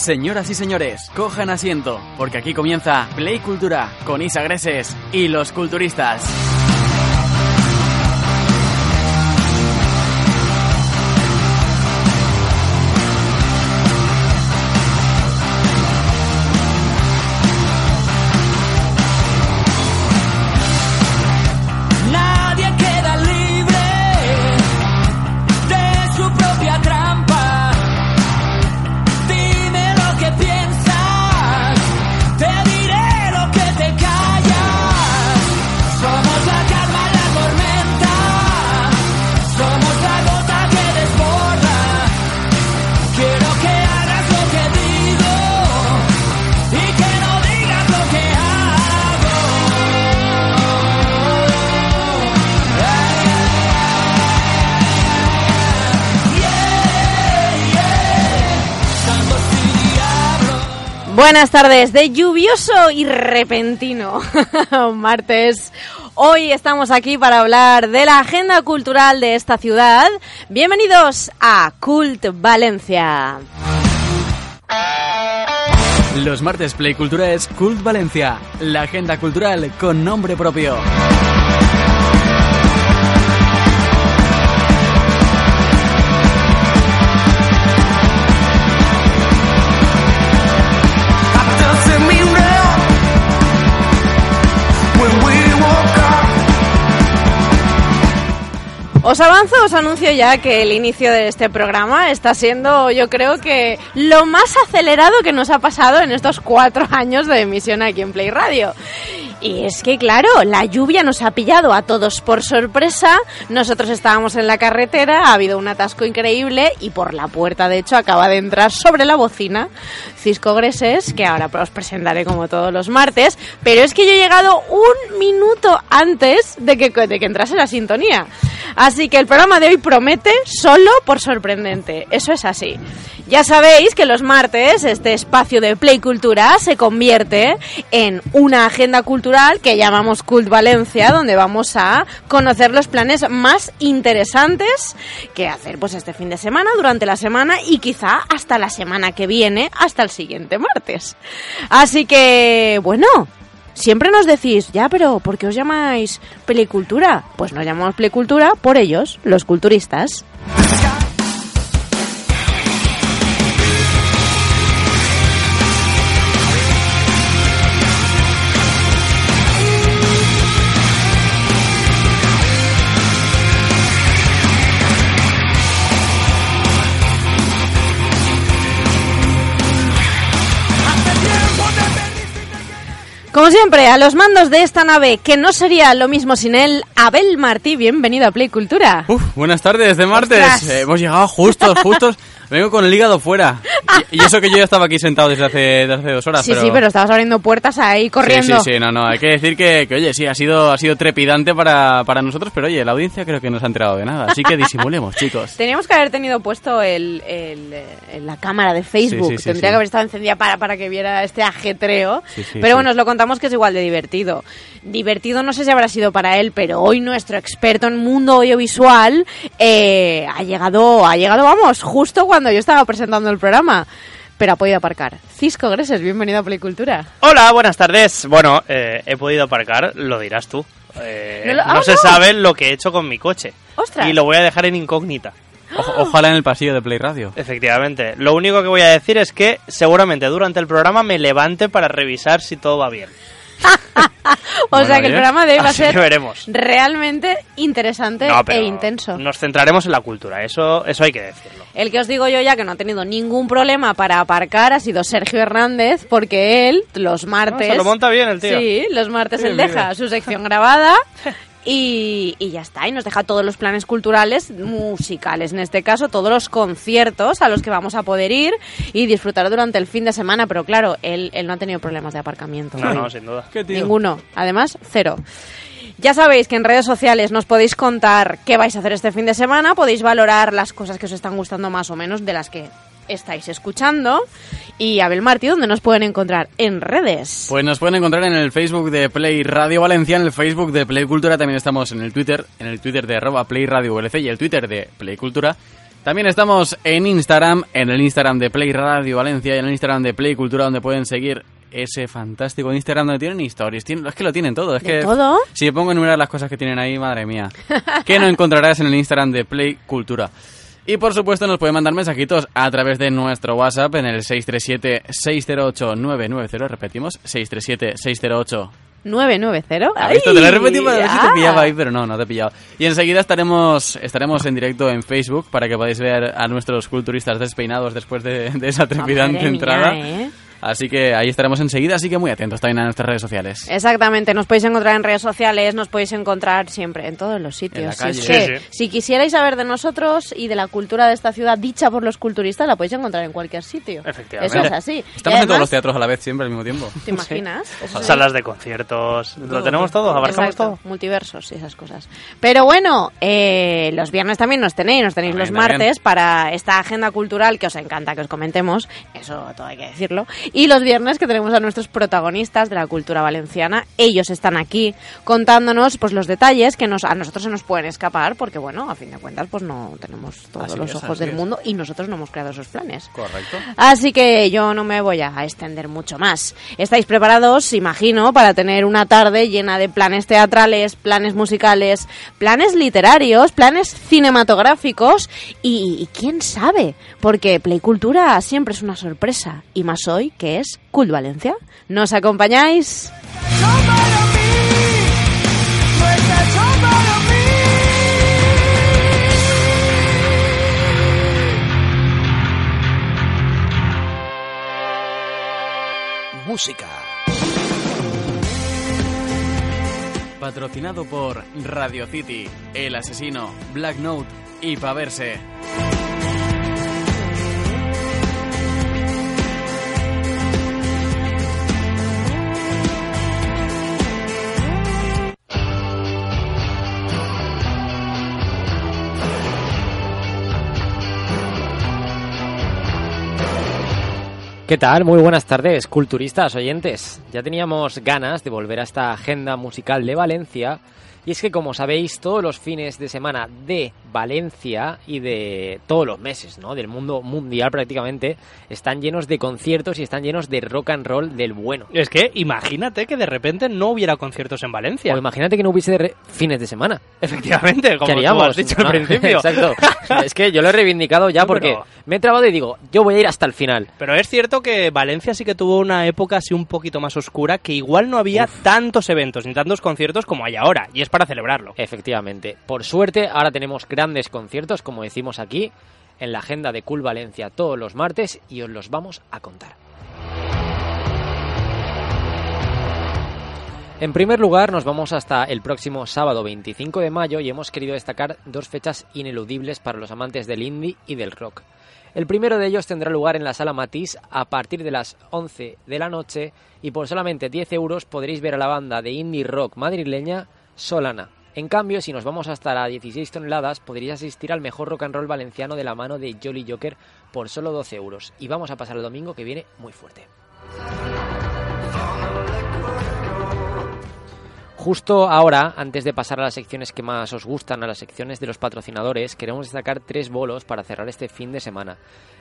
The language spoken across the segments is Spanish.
Señoras y señores, cojan asiento, porque aquí comienza Play Cultura con Isa Greses y los culturistas. Buenas tardes, de lluvioso y repentino martes. Hoy estamos aquí para hablar de la agenda cultural de esta ciudad. Bienvenidos a Cult Valencia. Los martes Play Cultura es Cult Valencia, la agenda cultural con nombre propio. Os avanzo, os anuncio ya que el inicio de este programa está siendo, yo creo que, lo más acelerado que nos ha pasado en estos cuatro años de emisión aquí en Play Radio. Y es que, claro, la lluvia nos ha pillado a todos por sorpresa. Nosotros estábamos en la carretera, ha habido un atasco increíble y por la puerta, de hecho, acaba de entrar sobre la bocina Cisco Greses, que ahora os presentaré como todos los martes. Pero es que yo he llegado un minuto antes de que, de que entrase la sintonía. Así que el programa de hoy promete solo por sorprendente. Eso es así. Ya sabéis que los martes este espacio de Play Cultura se convierte en una agenda cultural que llamamos Cult Valencia, donde vamos a conocer los planes más interesantes que hacer pues este fin de semana, durante la semana y quizá hasta la semana que viene, hasta el siguiente martes. Así que, bueno, Siempre nos decís, ya, pero ¿por qué os llamáis pelicultura? Pues nos llamamos pelicultura por ellos, los culturistas. Como siempre, a los mandos de esta nave, que no sería lo mismo sin él, Abel Martí, bienvenido a Play Cultura. Uf, buenas tardes de martes. Eh, hemos llegado justos, justos. Vengo con el hígado fuera. Y, y eso que yo ya estaba aquí sentado desde hace, desde hace dos horas. sí, sí, pero estabas abriendo puertas ahí corriendo. Sí, sí, sí, no, no. Hay que decir que, que, oye, sí, ha sido, ha sido trepidante para, para nosotros, pero oye, la audiencia creo que no se ha enterado de nada. Así que disimulemos, chicos. Teníamos que haber tenido puesto el, el, eh, la cámara de Facebook. Sí, sí, sí, Tendría que haber estado encendida para, para que viera este ajetreo. Pero bueno, os lo contamos que es igual de divertido. Divertido no sé si habrá sido para él, pero hoy nuestro experto en mundo audiovisual eh, ha llegado, ha llegado, vamos, justo cuando yo estaba presentando el programa. Pero ha podido aparcar. Cisco Greses, bienvenido a Pelicultura. Hola, buenas tardes. Bueno, eh, he podido aparcar, lo dirás tú. Eh, No ah, se no. sabe lo que he hecho con mi coche. ¡Ostras! Y lo voy a dejar en incógnita. O- ojalá en el pasillo de Play Radio. Efectivamente. Lo único que voy a decir es que seguramente durante el programa me levante para revisar si todo va bien. O Bueno, sea que el programa de hoy va a ser veremos. realmente interesante No, e intenso. Nos centraremos en la cultura, eso, eso hay que decirlo. El que os digo yo ya que no ha tenido ningún problema para aparcar ha sido Sergio Hernández, porque él los martes... Ah, se lo monta bien el tío. Sí, los martes Bien, él bien. deja su sección grabada y, y ya está, y nos deja todos los planes culturales, musicales en este caso, todos los conciertos a los que vamos a poder ir y disfrutar durante el fin de semana, pero claro, él, él no ha tenido problemas de aparcamiento. No, hoy. no, sin duda. ¿Qué tío? Ninguno. Además, cero. Ya sabéis que en redes sociales nos podéis contar qué vais a hacer este fin de semana, podéis valorar las cosas que os están gustando más o menos de las que estáis escuchando. Y Abel Martí, ¿dónde nos pueden encontrar? En redes. Pues nos pueden encontrar en el Facebook de Play Radio Valencia, en el Facebook de Play Cultura, también estamos en el Twitter, en el Twitter de arroba Play Radio VLC y el Twitter de Play Cultura. También estamos en Instagram, en el Instagram de Play Radio Valencia y en el Instagram de Play Cultura, donde pueden seguir ese fantástico Instagram donde tienen historias. Tienen- es que lo tienen todo. Es ¿De que todo? Si me pongo a enumerar las cosas que tienen ahí, madre mía. ¿Qué no encontrarás en el Instagram de Play Cultura? Y por supuesto nos pueden mandar mensajitos a través de nuestro WhatsApp en el 637-608-990. Repetimos, 637-608. 990. ¿Has visto? Te lo he repetido para ver si te pillaba ahí, pero no, no te he pillado. Y enseguida estaremos, estaremos en directo en Facebook para que podáis ver a nuestros culturistas despeinados después de, de esa trepidante mía, entrada. ¿eh? Así que ahí estaremos enseguida, así que muy atentos también a nuestras redes sociales. Exactamente, nos podéis encontrar en redes sociales, nos podéis encontrar siempre, en todos los sitios. En la Si calle. es que, Sí, sí. si quisierais saber de nosotros y de la cultura de esta ciudad dicha por los culturistas, la podéis encontrar en cualquier sitio. Efectivamente. Eso es así. Estamos Y en todos además, los teatros a la vez, siempre al mismo tiempo. ¿Te imaginas? Sí. Salas de conciertos. Lo tenemos todo, abarcamos Exacto, todo. multiversos y esas cosas. Pero bueno, eh, los viernes también nos tenéis, nos tenéis los también. martes para esta agenda cultural que os encanta que os comentemos, eso todo hay que decirlo. Y los viernes que tenemos a nuestros protagonistas de la cultura valenciana, ellos están aquí contándonos pues los detalles que nos, a nosotros se nos pueden escapar, porque bueno, a fin de cuentas pues no tenemos todos Así los es, ojos del es. mundo y nosotros no hemos creado esos planes. Correcto. Así que yo no me voy a extender mucho más. ¿Estáis preparados, imagino, para tener una tarde llena de planes teatrales, planes musicales, planes literarios, planes cinematográficos y, y quién sabe? Porque Playcultura siempre es una sorpresa y más hoy que es Cult Valencia. ¿Nos acompañáis? Música. Patrocinado por Radio City, El Asesino, Black Note y Paverse. ¿Qué tal? Muy buenas tardes, culturistas, oyentes. Ya teníamos ganas de volver a esta agenda musical de Valencia. Y es que, como sabéis, todos los fines de semana de Valencia y de todos los meses, ¿no? Del mundo mundial prácticamente, están llenos de conciertos y están llenos de rock and roll del bueno. Es que imagínate que de repente no hubiera conciertos en Valencia. O imagínate que no hubiese fines de semana. Efectivamente, como ¿Qué tú haríamos? has dicho No, al principio. Exacto. Es que yo lo he reivindicado ya No, porque pero- me he trabado y digo, yo voy a ir hasta el final. Pero es cierto que Valencia sí que tuvo una época así un poquito más oscura, que igual no había tantos eventos ni tantos conciertos como hay ahora, y es para celebrarlo. Efectivamente. Por suerte, ahora tenemos grandes conciertos, como decimos aquí, en la agenda de Cool Valencia todos los martes y os los vamos a contar. En primer lugar, nos vamos hasta el próximo sábado 25 de mayo y hemos querido destacar dos fechas ineludibles para los amantes del indie y del rock. El primero de ellos tendrá lugar en la sala Matisse a partir de las 11 de la noche y por solamente 10 euros podréis ver a la banda de indie rock madrileña Solana. En cambio, si nos vamos hasta las 16 toneladas, podréis asistir al mejor rock and roll valenciano de la mano de Jolly Joker por solo 12 euros. Y vamos a pasar el domingo que viene muy fuerte. Justo ahora, antes de pasar a las secciones que más os gustan, a las secciones de los patrocinadores, queremos destacar tres bolos para cerrar este fin de semana.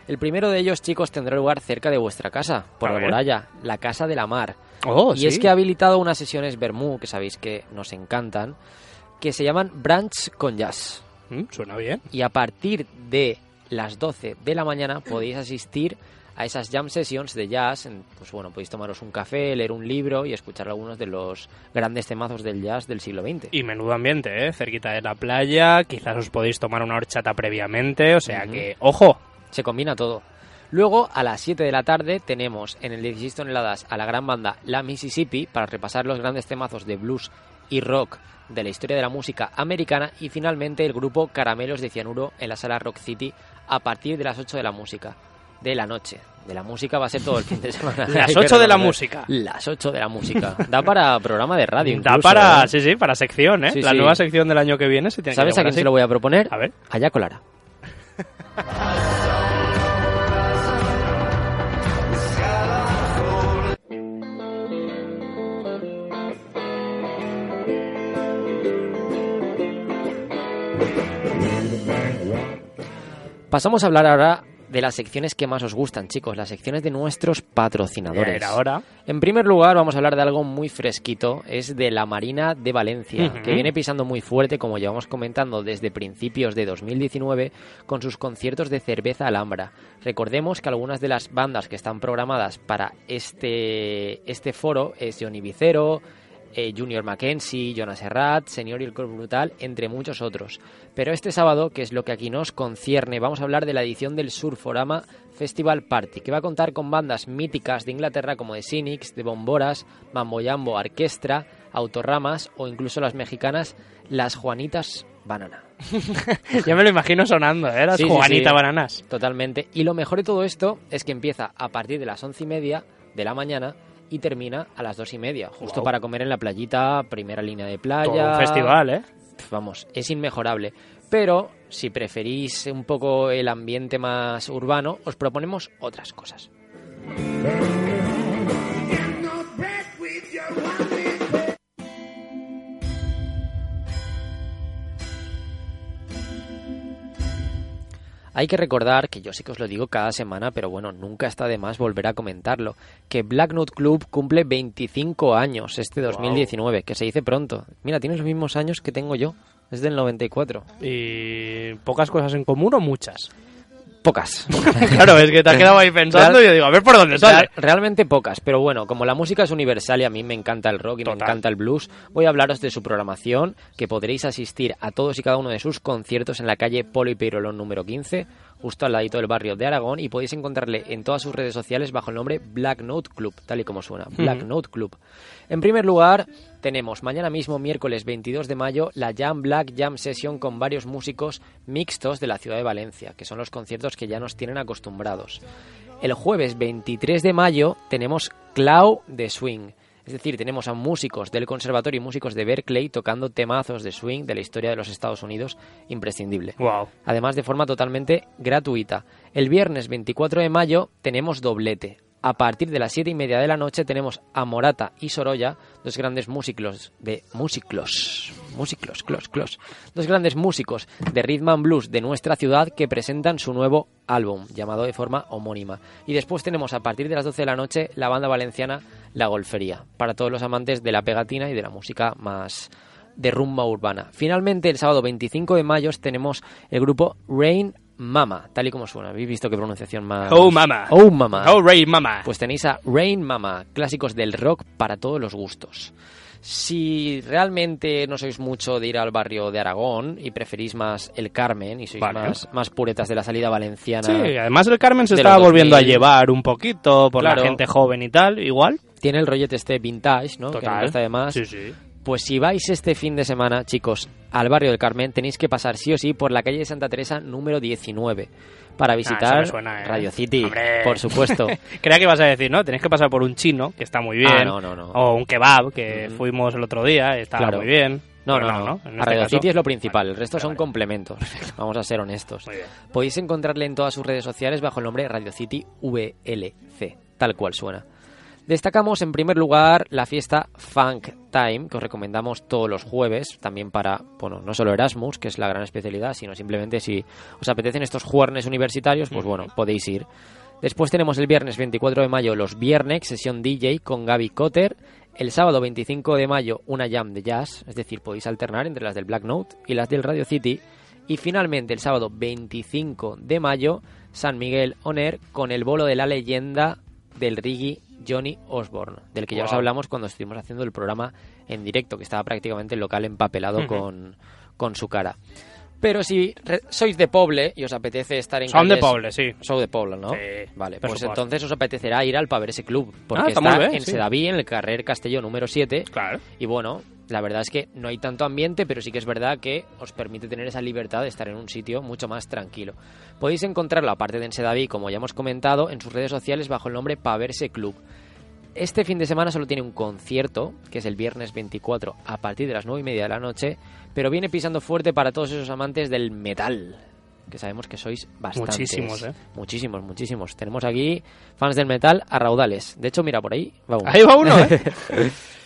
El primero de ellos, chicos, tendrá lugar cerca de vuestra casa, por A ver. Alboraya, la Casa de la Mar. Oh, y es que ha habilitado unas sesiones Bermú, que sabéis que nos encantan, que se llaman Brunch con Jazz. Mm, suena bien. Y a partir de las 12 de la mañana podéis asistir a esas jam sessions de jazz. Pues bueno, podéis tomaros un café, leer un libro y escuchar algunos de los grandes temazos del jazz del siglo XX. Y menudo ambiente, ¿eh? Cerquita de la playa, quizás os podéis tomar una horchata previamente, o sea que, ojo, Se combina todo. Luego, a las 7 de la tarde, tenemos en el 16 toneladas a la gran banda La Mississippi para repasar los grandes temazos de blues y rock de la historia de la música americana. Y finalmente, el grupo Caramelos de Cianuro en la sala Rock City a partir de las 8 de la música. De la noche. De la música va a ser todo el fin de semana. Las Hay que 8 de la música. Las 8 de la música. Da para programa de radio. da para, ¿eh? sí, sí, para sección, ¿eh? Sí, la sí. nueva sección del año que viene se tiene ¿Sabes que a quién se lo voy a proponer? A ver. A Jaco Pasamos a hablar ahora de las secciones que más os gustan, chicos, las secciones de nuestros patrocinadores. Era ahora. En primer lugar, vamos a hablar de algo muy fresquito, es de la Marina de Valencia, que viene pisando muy fuerte, como llevamos comentando, desde principios de 2019, con sus conciertos de cerveza Alhambra. Recordemos que algunas de las bandas que están programadas para este, este foro es Johnny Vicero, eh, Junior Mackenzie, Jonas Serrat, Senior y el Cor Brutal, entre muchos otros. Pero este sábado, que es lo que aquí nos concierne, vamos a hablar de la edición del Surforama Festival Party, que va a contar con bandas míticas de Inglaterra como The Cynics, The Bomboras, Mambo Jambo Orquestra, Autorramas o incluso las mexicanas Las Juanitas Banana. Ya me lo imagino sonando, ¿eh? Las Sí, sí, Juanita sí. Bananas. Totalmente. Y lo mejor de todo esto es que empieza a partir de las once y media de la mañana y termina a las dos y media, justo para comer en la playita, primera línea de playa. Todo un festival, ¿eh? Vamos, es inmejorable. Pero si preferís un poco el ambiente más urbano, os proponemos otras cosas. Hay que recordar, que yo sí que os lo digo cada semana, pero bueno, nunca está de más volver a comentarlo, que Black Note Club cumple 25 años este 2019, que se dice pronto. Mira, tienes los mismos años que tengo yo, es del 94. Y pocas cosas en común o muchas. Pocas. claro, es que te has quedado ahí pensando Real- y yo digo, a ver por dónde sale. Real- realmente pocas, pero bueno, como la música es universal y a mí me encanta el rock y me encanta el blues, voy a hablaros de su programación, que podréis asistir a todos y cada uno de sus conciertos en la calle Polo y Peirolón número 15, justo al ladito del barrio de Aragón, y podéis encontrarle en todas sus redes sociales bajo el nombre Black Note Club, tal y como suena, Black Note Club. En primer lugar, tenemos mañana mismo, miércoles 22 de mayo, la Jam Black Jam Session con varios músicos mixtos de la ciudad de Valencia, que son los conciertos que ya nos tienen acostumbrados. El jueves 23 de mayo tenemos Clau de Swing. Es decir, tenemos a músicos del conservatorio y músicos de Berkeley tocando temazos de swing de la historia de los Estados Unidos, imprescindible. Wow. Además, de forma totalmente gratuita. El viernes 24 de mayo tenemos doblete. A partir de las 7 y media de la noche tenemos a Morata y Sorolla, dos grandes músicos de músicos, músicos, clos, clos, dos grandes músicos de rhythm and blues de nuestra ciudad que presentan su nuevo álbum llamado de forma homónima. Y después tenemos a partir de las 12 de la noche la banda valenciana La Golfería, para todos los amantes de la pegatina y de la música más de rumba urbana. Finalmente, el sábado 25 de mayo tenemos el grupo Rain Mama, tal y como suena. ¿Habéis visto qué pronunciación más? Oh, mama. Oh Mama. Oh, Ray Mama. Pues tenéis a Rain Mama, clásicos del rock para todos los gustos. Si realmente no sois mucho de ir al barrio de Aragón y preferís más el Carmen y sois Vale. más, más puretas de la salida valenciana, Sí, además el Carmen se los volviendo a 2000. llevar un poquito por Claro. la gente joven y tal, igual. tiene el rollete este vintage, ¿no? Que Total. está de más. Sí, sí. Pues si vais este fin de semana, chicos, al barrio del Carmen, tenéis que pasar sí o sí por la calle de Santa Teresa número 19 para visitar Ah, suena, ¿eh? Radio City, Hombre. por supuesto. Creía que ibas a decir, ¿no? Tenéis que pasar por un chino, que está muy bien. Ah, no, no, no. O un kebab, que fuimos el otro día, estaba Claro. muy bien. No, no, no. A este Radio City es lo principal, el resto Vale, son vale. complementos. Vamos a ser honestos. Bien. Podéis encontrarle en todas sus redes sociales bajo el nombre Radio City VLC, tal cual suena. Destacamos en primer lugar la fiesta Funk Time, que os recomendamos todos los jueves, también para, bueno, no solo Erasmus, que es la gran especialidad, sino simplemente si os apetecen estos jueves universitarios, pues bueno, podéis ir. Después tenemos el viernes 24 de mayo los viernes, sesión DJ con Gaby Cotter. El sábado 25 de mayo una jam de jazz, es decir, podéis alternar entre las del Black Note y las del Radio City. Y finalmente el sábado 25 de mayo San Miguel Oner con el bolo de la leyenda del reggae Johnny Osborne, del que ya os hablamos cuando estuvimos haciendo el programa en directo, que estaba prácticamente el local empapelado con, con su cara. Pero si sois de Poble y os apetece estar en Son de Poble, sí. Soy de Poble, ¿no? Sí, vale, pues supuesto. entonces os apetecerá ir al Paverse Club, porque Ah, está está, muy bien, en sí. Sedaví, en el carrer Castelló número 7, Claro. y bueno, la verdad es que no hay tanto ambiente, pero sí que es verdad que os permite tener esa libertad de estar en un sitio mucho más tranquilo. Podéis encontrarlo, aparte de en Sedaví, como ya hemos comentado, en sus redes sociales bajo el nombre Paverse Club. Este fin de semana solo tiene un concierto, que es el viernes 24 a partir de las 9 y media de la noche, pero viene pisando fuerte para todos esos amantes del metal, que sabemos que sois bastantes. Muchísimos, ¿eh? Muchísimos, muchísimos. Tenemos aquí fans del metal a raudales. De hecho, mira, por ahí va uno. Ahí va uno, ¿eh?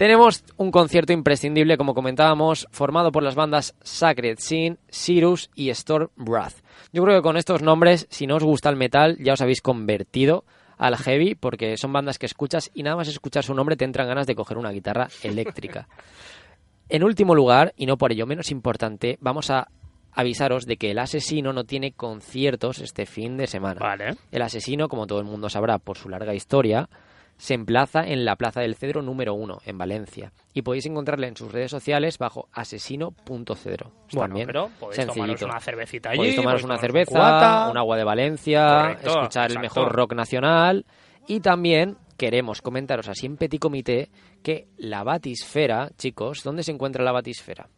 Tenemos un concierto imprescindible, como comentábamos, formado por las bandas Sacred Sin, Sirius y Storm Wrath. Yo creo que con estos nombres, si no os gusta el metal, ya os habéis convertido al heavy, porque son bandas que escuchas y nada más escuchar su nombre te entran ganas de coger una guitarra eléctrica. En último lugar, y no por ello menos importante, vamos a avisaros de que el asesino no tiene conciertos este fin de semana. Vale. El asesino, como todo el mundo sabrá por su larga historia, se emplaza en la Plaza del Cedro número 1, en Valencia. Y podéis encontrarle en sus redes sociales bajo asesino.cedro. Bueno, También pero podéis tomaros sencillito. una cervecita allí. Podéis tomaros una un cerveza, un agua de Valencia, Correcto, escuchar el mejor rock nacional. Y también queremos comentaros así en petit comité que la batisfera, chicos, ¿dónde se encuentra la batisfera?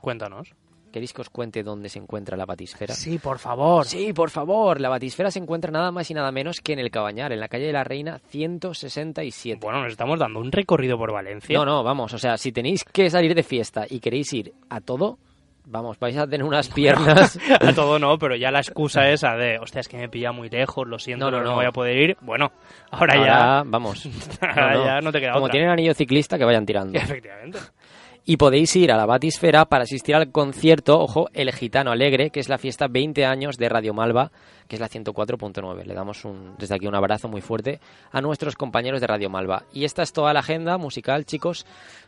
Cuéntanos. ¿Queréis que os cuente dónde se encuentra la batisfera? Sí, por favor. Sí, por favor. La batisfera se encuentra nada más y nada menos que en el Cabañar, en la calle de la Reina 167. Bueno, nos estamos dando un recorrido por Valencia. No, no, vamos, o sea, si tenéis que salir de fiesta y queréis ir a todo, vamos, vais a tener unas piernas. A todo no, pero ya la excusa esa de, hostia, es que me pilla muy lejos, lo siento, No, no, no, no. voy a poder ir. Bueno, ahora, Ahora, vamos. ya, ahora ya no te queda Como otra. tienen anillo ciclista, que vayan tirando. Efectivamente. Y podéis ir a la Batisfera para asistir al concierto, ojo, El Gitano Alegre, que es la fiesta 20 años de Radio Malva, que es la 104.9. Le damos un, desde aquí un abrazo muy fuerte a nuestros compañeros de Radio Malva. Y esta es toda la agenda musical, chicos,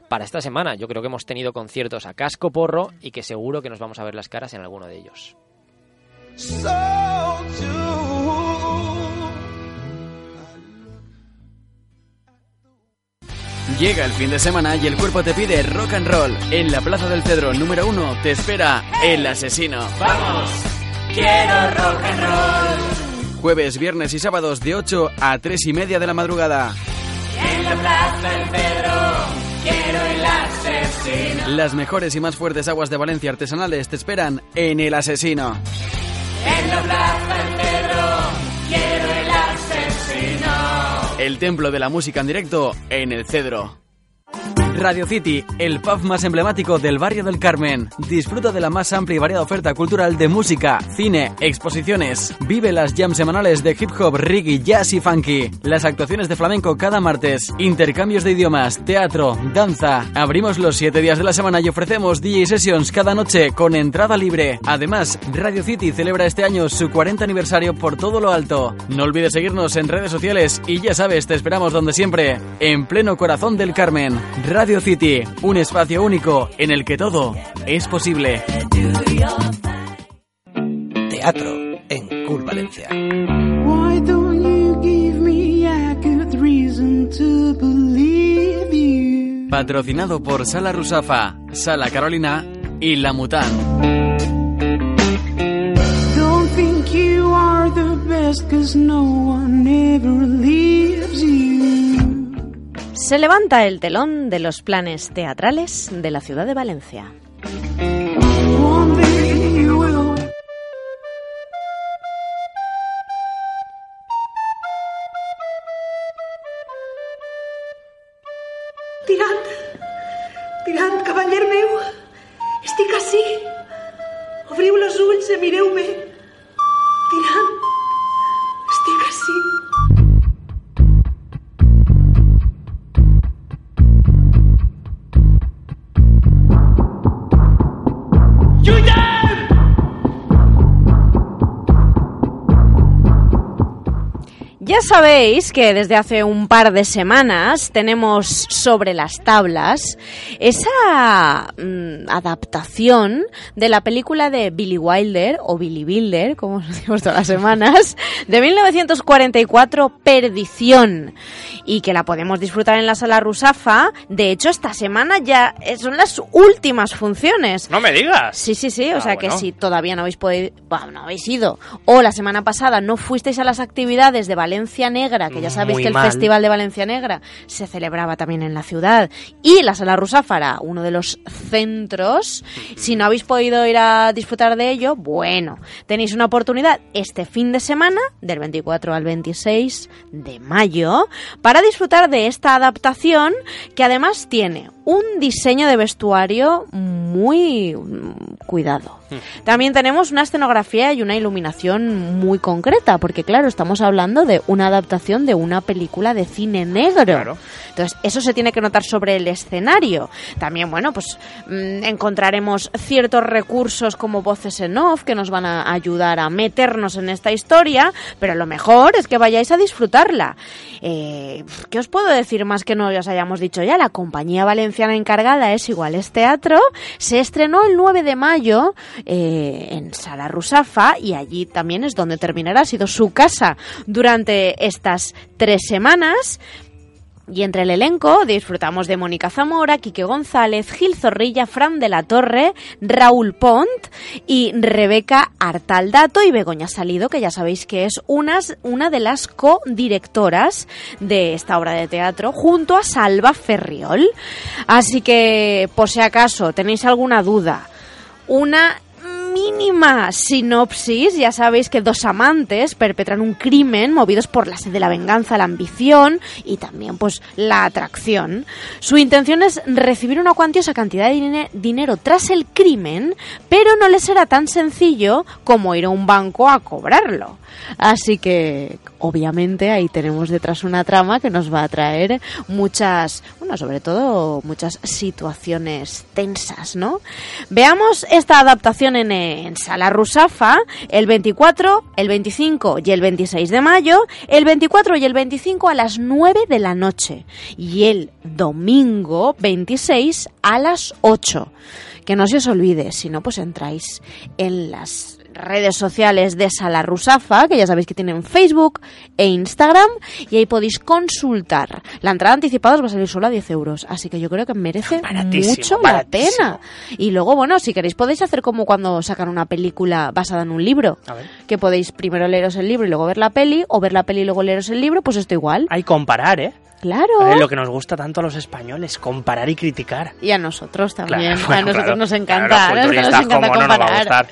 para esta semana. Yo creo que hemos tenido conciertos a casco porro y que seguro que nos vamos a ver las caras en alguno de ellos. Llega el fin de semana y el cuerpo te pide rock and roll. En la Plaza del Cedro número uno te espera El Asesino. ¡Vamos! Quiero rock and roll. Jueves, viernes y sábados de 8 a 3 y media de la madrugada. En la plaza del Cedro. Quiero el asesino. Las mejores y más fuertes aguas de Valencia artesanales te esperan en El Asesino. En la plaza del El templo de la música en directo en el Cedro. Radio City, el pub más emblemático del barrio del Carmen. Disfruta de la más amplia y variada oferta cultural de música, cine, exposiciones. Vive las jams semanales de hip hop, reggae, jazz y funky. Las actuaciones de flamenco cada martes. Intercambios de idiomas, teatro, danza. Abrimos los 7 días de la semana y ofrecemos DJ sessions cada noche con entrada libre. Además, Radio City celebra este año su 40 aniversario por todo lo alto. No olvides seguirnos en redes sociales y ya sabes, te esperamos donde siempre, en pleno corazón del Carmen. City, un espacio único en el que todo es posible. Teatro en Cool Valencia. Why don't you give me a good reason to believe you? Patrocinado por Sala Rusafa, Sala Carolina y La Mutan. Don't think you are the best, cause no one ever leaves you. Se levanta el telón de los planes teatrales de la ciudad de Valencia. Estic ací. Obriu los ulls i mireu-me. Tirant, Ya sabéis que desde hace un par de semanas tenemos sobre las tablas esa mm, adaptación de la película de Billy Wilder o Billy Wilder, como nos decimos todas las semanas, de 1944, Perdición, y que la podemos disfrutar en la sala Rusafa. De hecho, esta semana ya eh, son las últimas funciones. No me digas. Sí, sí, sí. O Ah, sea que si todavía no habéis podido, bueno, no habéis ido, o la semana pasada no fuisteis a las actividades de Valencia Negra, que ya sabéis Muy que el mal. Festival de Valencia Negra se celebraba también en la ciudad, y la Sala Rusáfara, uno de los centros, si no habéis podido ir a disfrutar de ello, bueno, tenéis una oportunidad este fin de semana, del 24 al 26 de mayo, para disfrutar de esta adaptación que además tiene un diseño de vestuario muy cuidado. También tenemos una escenografía y una iluminación muy concreta, porque claro, estamos hablando de una adaptación de una película de cine negro. Claro. Entonces, eso se tiene que notar sobre el escenario. También, bueno, pues mm, encontraremos ciertos recursos como voces en off que nos van a ayudar a meternos en esta historia, pero lo mejor es que vayáis a disfrutarla. Eh, ¿Qué os puedo decir más que no os hayamos dicho ya? La compañía valenciana encargada es Iguales Teatro. Se estrenó el 9 de mayo eh, en Sala Rusafa y allí también es donde terminará. Ha sido su casa durante estas tres semanas. Y entre el elenco disfrutamos de Mónica Zamora, Quique González, Gil Zorrilla, Fran de la Torre, Raúl Pont y Rebeca Artaldato y Begoña Salido, que ya sabéis que es una de las co-directoras de esta obra de teatro, junto a Salva Ferriol. Así que, por si acaso tenéis alguna duda, una mínima sinopsis, ya sabéis que dos amantes perpetran un crimen movidos por la sed de la venganza, la ambición y también pues la atracción. Su intención es recibir una cuantiosa cantidad de dine- dinero tras el crimen, pero no les será tan sencillo como ir a un banco a cobrarlo. Así que, obviamente, ahí tenemos detrás una trama que nos va a traer muchas, bueno, sobre todo muchas situaciones tensas, ¿no? Veamos esta adaptación en, Sala Rusafa el 24, el 25 y el 26 de mayo, el 24 y el 25 a las 9 de la noche y el domingo 26 a las 8. Que no se os olvide, si no, pues entráis en las redes sociales de Sala Rusafa, que ya sabéis que tienen Facebook e Instagram, y ahí podéis consultar. La entrada anticipada os va a salir solo a 10 euros, así que yo creo que merece Baratísimo, mucho baratísimo. la pena. Y luego, bueno, si queréis podéis hacer como cuando sacan una película basada en un libro, A ver. que podéis primero leeros el libro y luego ver la peli, o ver la peli y luego leeros el libro, pues esto igual. Hay comparar, ¿eh? Claro. Es lo que nos gusta tanto a los españoles, comparar y criticar. Y a nosotros también. Claro, a bueno, nosotros claro. nos encanta. Claro, a nosotros nos encanta ¿cómo no nos a comparar.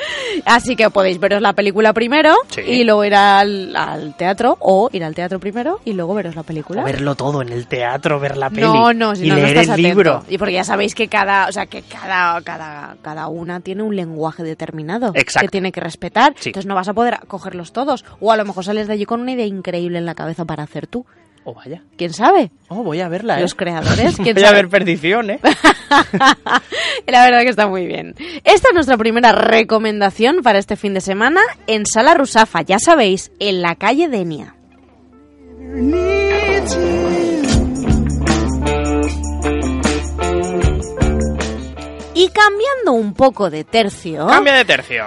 Así que podéis veros la película primero Sí. y luego ir al, al teatro o ir al teatro primero y luego veros la película. O verlo todo en el teatro, ver la peli. no, no, si y no, no leer estás el atento. libro. Y porque ya sabéis que cada, o sea, que cada, cada, cada una tiene un lenguaje determinado Exacto. que tiene que respetar. Sí. Entonces no vas a poder cogerlos todos. O a lo mejor sales de allí con una idea increíble en la cabeza para hacer tú. Oh, vaya. ¿Quién sabe? Oh, voy a verla, ¿eh? Los creadores, ¿quién Voy a ver Perdición, ¿eh? La verdad que está muy bien. Esta es nuestra primera recomendación para este fin de semana en Sala Rusafa, ya sabéis, en la calle Denia. Y cambiando un poco de tercio, Cambia de tercio.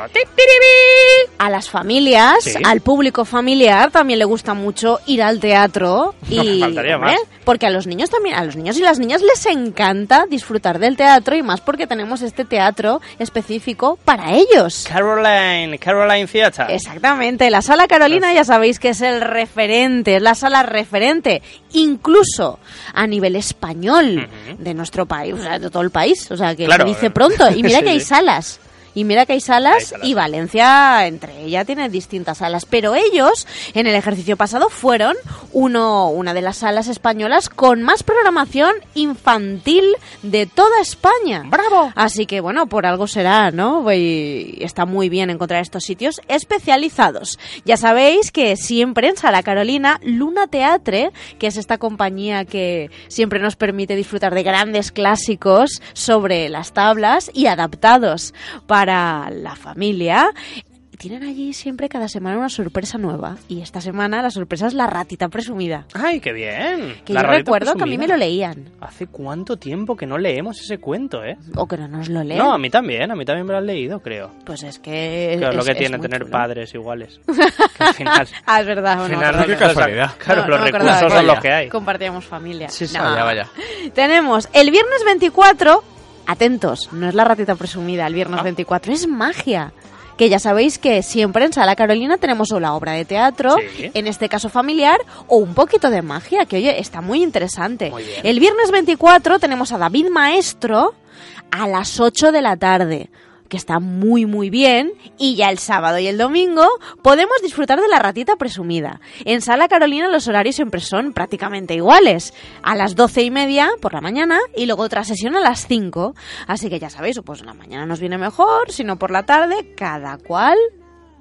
a las familias, Sí. al público familiar también le gusta mucho ir al teatro No y me faltaría hombre, más. porque a los niños también, a los niños y las niñas les encanta disfrutar del teatro y más porque tenemos este teatro específico para ellos. Caroline, Caroline Theatre. Exactamente, la sala Carolina ya sabéis que es el referente, es la sala referente, incluso a nivel español de nuestro país, o sea, de todo el país, o sea, que Claro. dice pronto. Y mira que hay salas. Y mira que hay salas, Hay salas, y. Valencia entre ellas tiene distintas salas, pero ellos en el ejercicio pasado fueron uno, una de las salas españolas con más programación infantil de toda España. ¡Bravo! Así que bueno, por algo será, ¿no? Y está muy bien encontrar estos sitios especializados. Ya sabéis que siempre en Sala Carolina, Luna Teatre, que es esta compañía que siempre nos permite disfrutar de grandes clásicos sobre las tablas y adaptados para la familia. Tienen allí siempre cada semana una sorpresa nueva. Y esta semana la sorpresa es la ratita presumida. ¡Ay, qué bien! Que La yo recuerdo que a mí presumida. me lo leían. ¿Hace cuánto tiempo que no leemos ese cuento, eh? O que no nos lo leen. No, a mí también, a mí también me lo han leído, creo. Pues es que... Claro, lo es- que es tiene tener chulo. padres iguales. Que al final... Ah, es verdad. al final no, qué casualidad. Claro, no, los no recursos son los que hay. Compartíamos familia. Sí, sí, No. vaya, vaya. Tenemos el viernes 24, atentos, no es la ratita presumida el viernes Ah. 24, es magia. Que ya sabéis que siempre en Sala Carolina tenemos o la obra de teatro, Sí. en este caso familiar, o un poquito de magia, que oye, está muy interesante. Muy. El viernes 24 tenemos a David Maestro a las 8 de la tarde. Que está muy muy bien, y ya el sábado y el domingo podemos disfrutar de la ratita presumida. En Sala Carolina los horarios siempre son prácticamente iguales, a las doce y media por la mañana y luego otra sesión a las 5. Así que ya sabéis, pues la mañana nos viene mejor, si no por la tarde, cada cual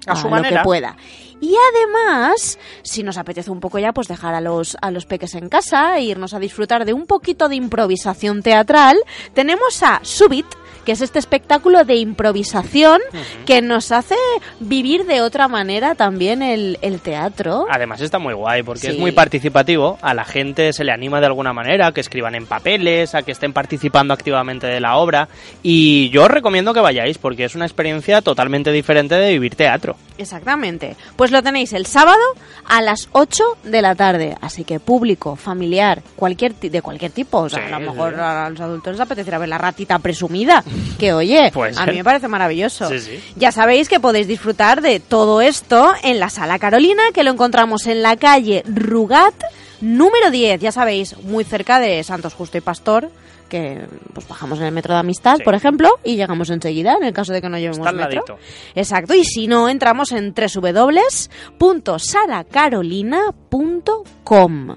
A su lo que manera. pueda. Y además, si nos apetece un poco ya, pues dejar a los, a los peques en casa e irnos a disfrutar de un poquito de improvisación teatral, tenemos a Subit, que es este espectáculo de improvisación que nos hace vivir de otra manera también el, el teatro. Además está muy guay porque es muy participativo, a la gente se le anima de alguna manera, que escriban en papeles, a que estén participando activamente de la obra y yo os recomiendo que vayáis porque es una experiencia totalmente diferente de vivir teatro. Exactamente. Pues lo tenéis el sábado a las 8 de la tarde. Así que público, familiar, cualquier de cualquier tipo. O sea, Sí, a lo sí. mejor a los adultos les apetecerá ver la ratita presumida. Que oye, Puede a mí me parece maravilloso. Sí, sí. Ya sabéis que podéis disfrutar de todo esto en la Sala Carolina, que lo encontramos en la calle Rugat número 10. Ya sabéis, muy cerca de Santos Justo y Pastor. Que pues bajamos en el metro de Amistad, Sí. por ejemplo, y llegamos enseguida, en el caso de que no llevemos metro. ladito. Exacto, y si no, entramos en www.saracarolina.com.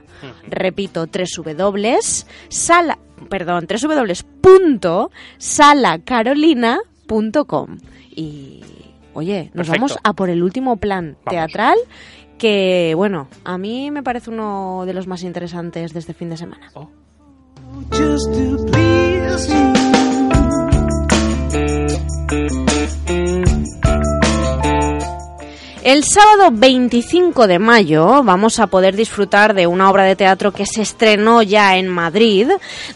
Repito, www.sala, perdón, www.salacarolina.com. Y, oye, nos Perfecto. vamos a por el último plan Vamos. teatral que, bueno, a mí me parece uno de los más interesantes de este fin de semana. just to El sábado 25 de mayo vamos a poder disfrutar de una obra de teatro que se estrenó ya en Madrid,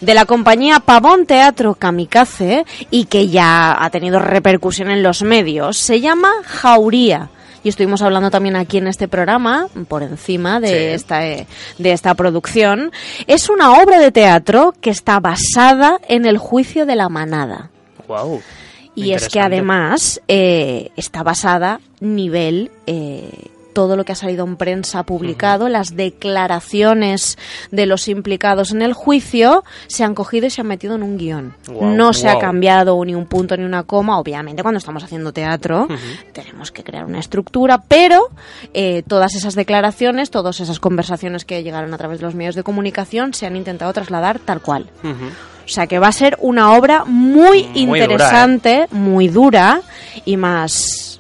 de la compañía Pavón Teatro Kamikaze y que ya ha tenido repercusión en los medios. Se llama Jauría. Y estuvimos hablando también aquí en este programa, por encima de, Sí. esta, eh, de esta producción. Es una obra de teatro que está basada en el juicio de la manada. Wow. Y es que además eh, está basada nivel eh, todo lo que ha salido en prensa publicado, las declaraciones de los implicados en el juicio se han cogido y se han metido en un guion. No se ha cambiado ni un punto ni una coma. Obviamente, cuando estamos haciendo teatro tenemos que crear una estructura, pero eh, todas esas declaraciones, todas esas conversaciones que llegaron a través de los medios de comunicación se han intentado trasladar tal cual. O sea que va a ser una obra muy, Muy dura, ¿eh? interesante, muy dura y más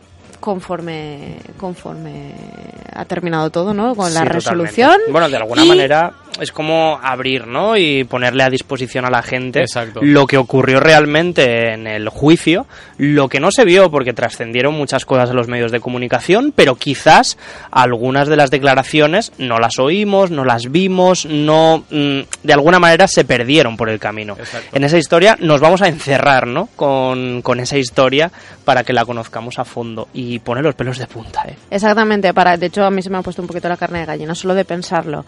conforme conforme ha terminado todo, ¿no? Con la resolución. totalmente. Bueno, de alguna y- manera es como abrir, ¿no? Y ponerle a disposición a la gente Exacto. lo que ocurrió realmente en el juicio, lo que no se vio porque trascendieron muchas cosas en los medios de comunicación, pero quizás algunas de las declaraciones no las oímos, no las vimos, no mm, de alguna manera se perdieron por el camino. En esa historia nos vamos a encerrar, ¿no? Con, con esa historia para que la conozcamos a fondo y pone los pelos de punta, ¿eh? Exactamente, para, de hecho a mí se me ha puesto un poquito la carne de gallina solo de pensarlo.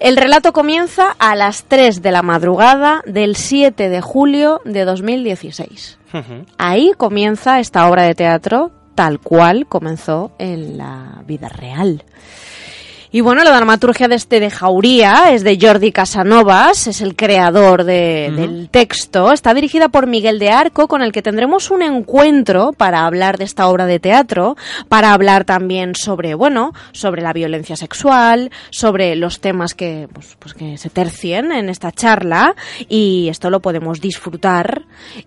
El relato comienza a las 3 de la madrugada del 7 de julio de 2016. Ujú. Ahí comienza esta obra de teatro tal cual comenzó en la vida real. Y bueno, la dramaturgia de este de Jauría es de Jordi Casanovas, es el creador de- del texto. Está dirigida por Miguel de Arco, con el que tendremos un encuentro para hablar de esta obra de teatro, para hablar también sobre, bueno, sobre la violencia sexual, sobre los temas que, pues, pues que se tercien en esta charla. Y esto lo podemos disfrutar.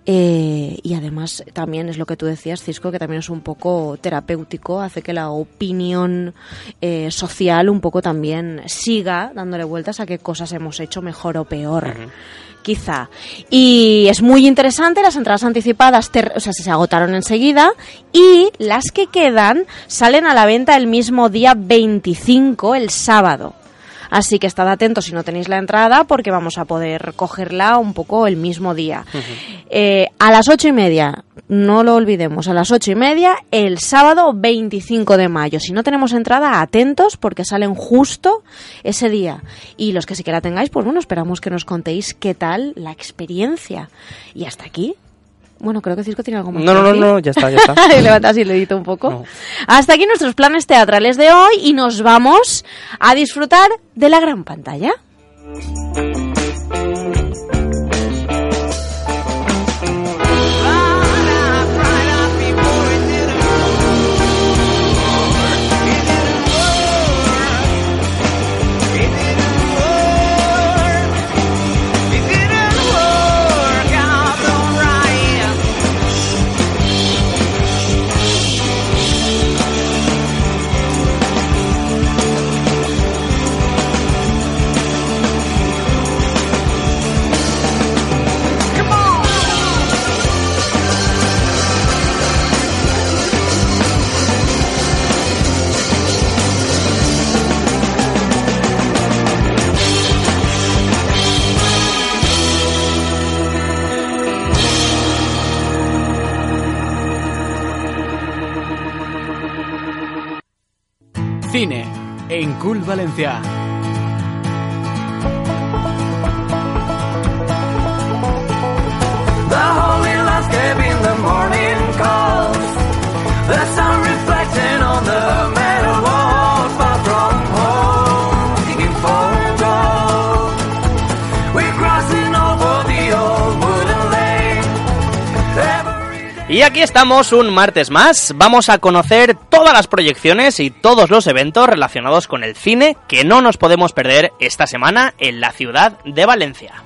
eh, y además también es lo que tú decías, Cisco, que también es un poco terapéutico, hace que la opinión eh, social un poco también siga dándole vueltas a qué cosas hemos hecho mejor o peor. Quizá. Y es muy interesante, las entradas anticipadas o sea, se agotaron enseguida y las que quedan salen a la venta el mismo día 25, el sábado. Así que estad atentos si no tenéis la entrada porque vamos a poder cogerla un poco el mismo día. Eh, a las ocho y media, no lo olvidemos, a las ocho y media el sábado 25 de mayo. Si no tenemos entrada, atentos porque salen justo ese día. Y los que sí que la tengáis, pues bueno, esperamos que nos contéis qué tal la experiencia. Y hasta aquí. Bueno, creo que Cisco tiene algo más No, no, no, no, ya está, ya está. Y levanta así el dedito un poco. No. Hasta aquí nuestros planes teatrales de hoy y nos vamos a disfrutar de la gran pantalla. Cine en Cool Valencia. Y aquí estamos un martes más. Vamos a conocer todas las proyecciones y todos los eventos relacionados con el cine que no nos podemos perder esta semana en la ciudad de Valencia.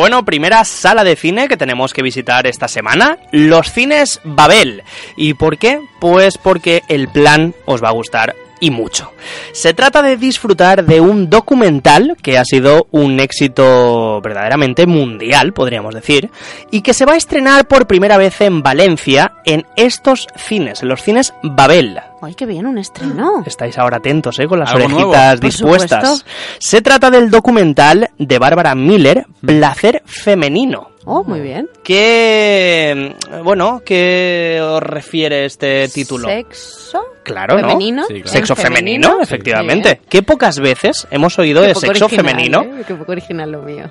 Bueno, primera sala de cine que tenemos que visitar esta semana, los cines Babel. ¿Y por qué? Pues porque el plan os va a gustar y mucho. Se trata de disfrutar de un documental que ha sido un éxito verdaderamente mundial, podríamos decir, y que se va a estrenar por primera vez en Valencia en estos cines, en los cines Babel. ¡Ay, qué bien, un estreno! Estáis ahora atentos, ¿eh? Con las Algo orejitas dispuestas. Se trata del documental de Bárbara Miller, Placer Femenino. Oh, muy bien. ¿Qué, bueno, qué os refiere este título? ¿Sexo? Claro, ¿no? ¿Femenino? Sí, claro. Sexo femenino, Femenino. efectivamente. Sí, ¿Qué pocas veces hemos oído Qué de sexo original, femenino? ¿eh? Qué poco original lo mío.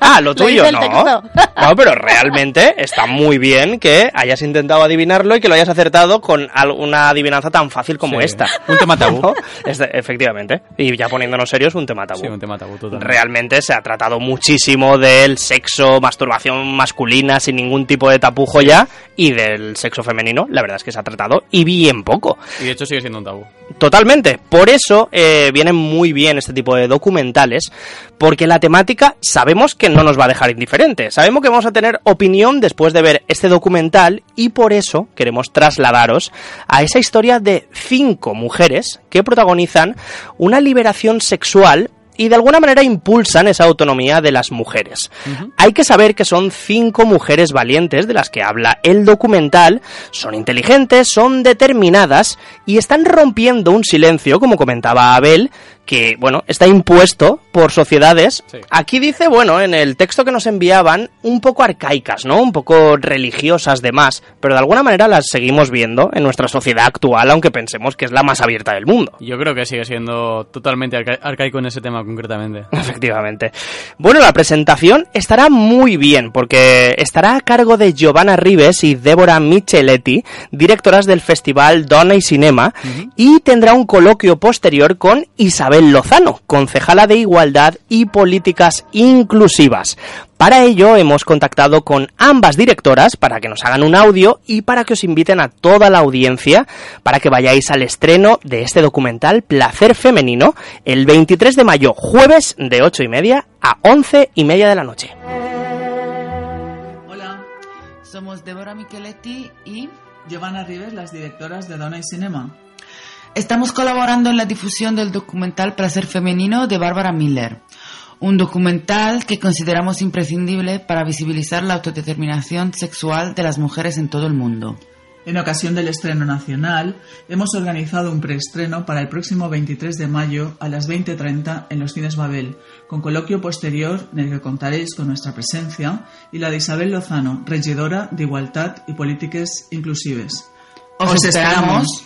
Ah, lo tuyo, no. No, pero realmente está muy bien que hayas intentado adivinarlo y que lo hayas acertado con al- una adivinanza tan fácil como Sí. esta. Un tema tabú. ¿No? Este- efectivamente. Y ya poniéndonos serios, un tema tabú. Sí, un tema tabú totalmente. Realmente se ha tratado muchísimo del sexo, masturbación masculina sin ningún tipo de tapujo ya, y del sexo femenino, la verdad es que se ha tratado y bien poco. Y de hecho sigue siendo un tabú. Totalmente. Por eso eh, vienen muy bien este tipo de documentales, porque la temática sabemos que no nos va a dejar indiferentes. Sabemos que vamos a tener opinión después de ver este documental y por eso queremos trasladaros a esa historia de cinco mujeres que protagonizan una liberación sexual y de alguna manera impulsan esa autonomía de las mujeres. Hay que saber que son cinco mujeres valientes de las que habla el documental, son inteligentes, son determinadas y están rompiendo un silencio, como comentaba Abel, que, bueno, está impuesto por sociedades. Sí. Aquí dice, bueno, en el texto que nos enviaban, un poco arcaicas, ¿no? Un poco religiosas de más, pero de alguna manera las seguimos viendo en nuestra sociedad actual, aunque pensemos que es la más abierta del mundo. Yo creo que sigue siendo totalmente arca- arcaico en ese tema concretamente. Efectivamente. Bueno, la presentación estará muy bien porque estará a cargo de Giovanna Rives y Débora Micheletti, directoras del festival Donna y Cinema, y tendrá un coloquio posterior con Isabel Lozano, concejala de Igualdad y Políticas Inclusivas. Para ello hemos contactado con ambas directoras para que nos hagan un audio y para que os inviten a toda la audiencia para que vayáis al estreno de este documental Placer Femenino el 23 de mayo, jueves de 8 y media a 11 y media de la noche. Hola, somos Débora Micheletti y Giovanna Rives, las directoras de Donna y Cinema. Estamos colaborando en la difusión del documental Placer Femenino de Bárbara Miller, un documental que consideramos imprescindible para visibilizar la autodeterminación sexual de las mujeres en todo el mundo. En ocasión del estreno nacional, hemos organizado un preestreno para el próximo 23 de mayo a las 20.30 en los cines Babel, con coloquio posterior en el que contaréis con nuestra presencia y la de Isabel Lozano, regidora de Igualdad y Políticas Inclusives. ¡Os esperamos!